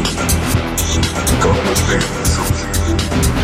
God is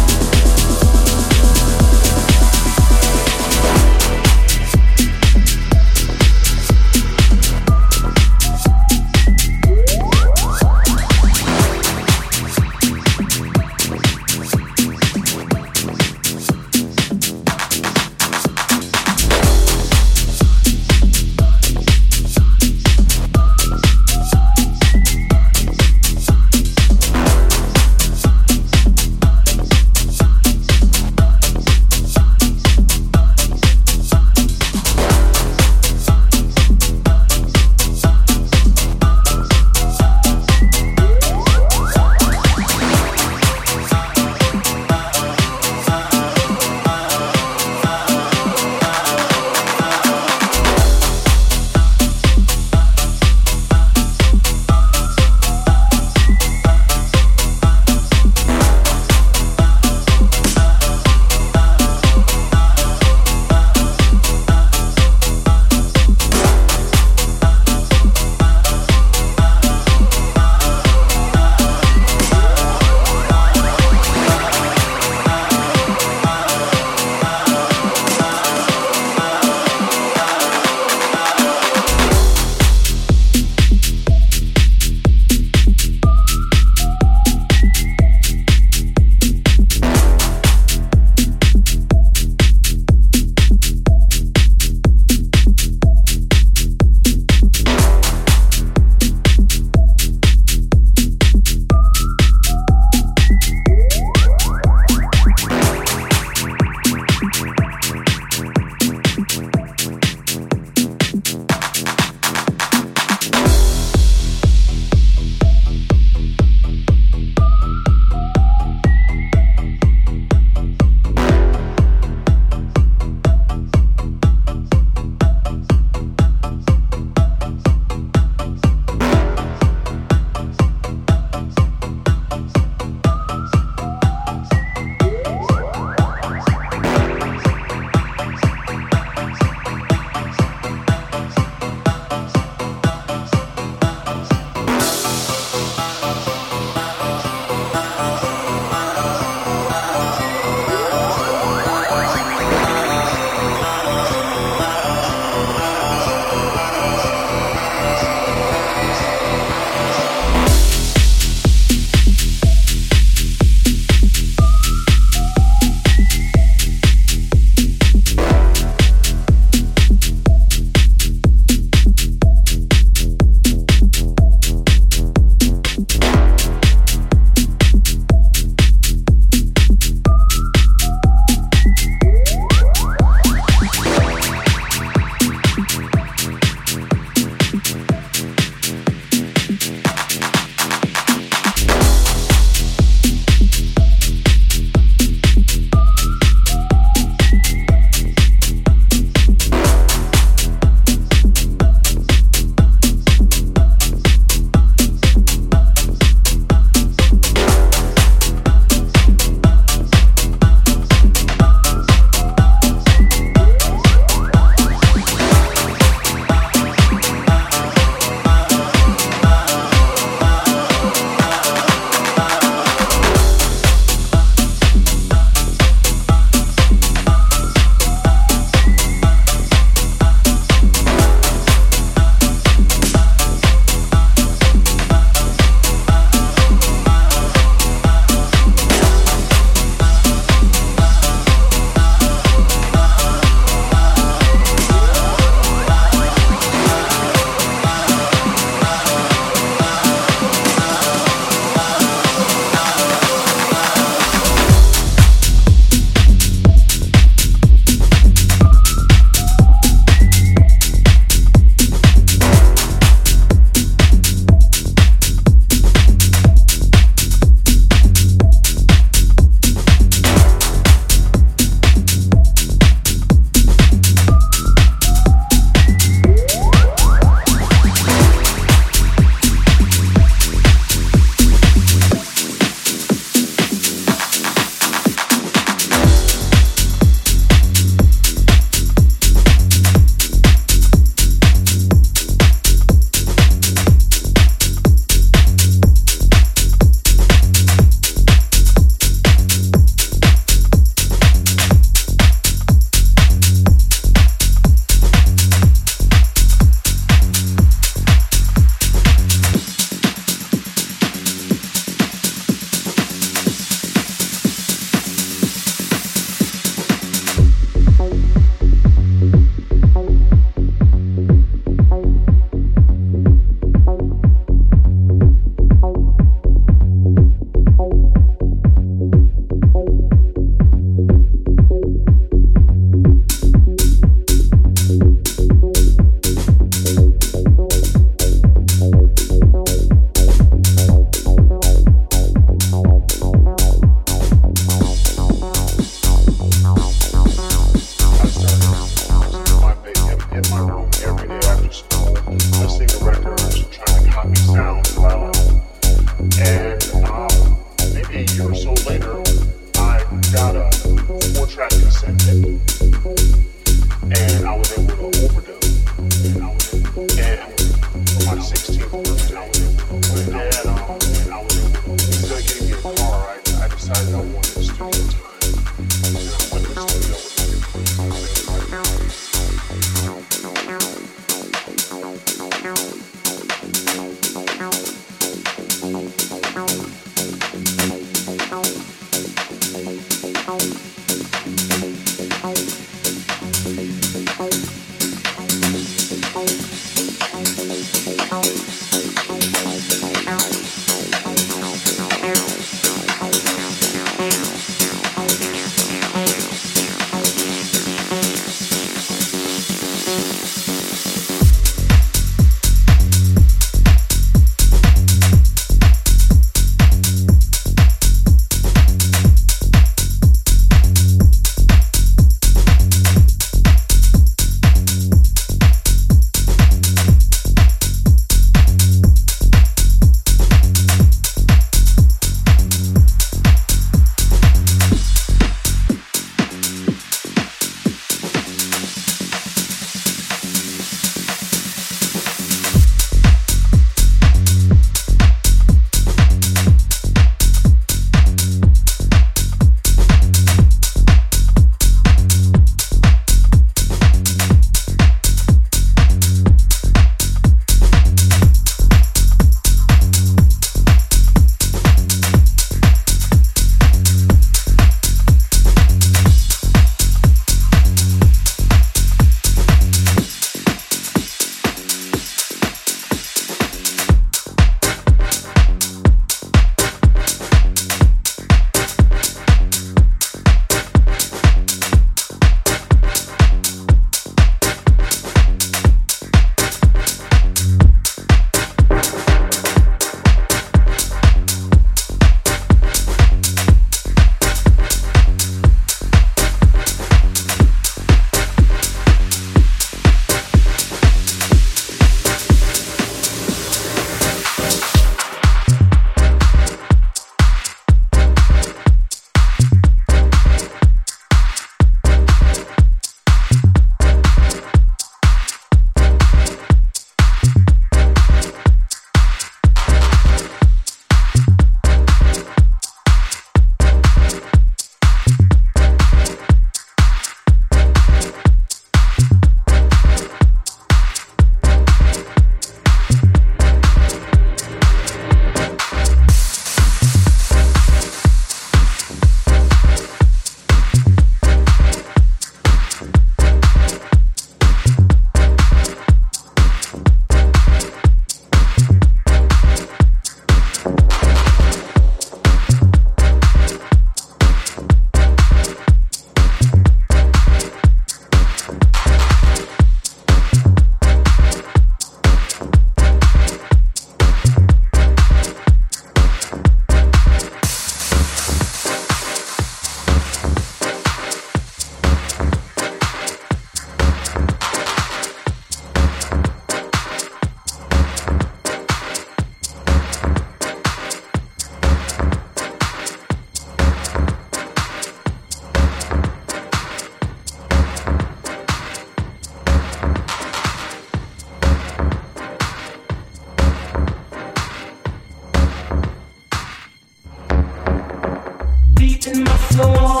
in my soul.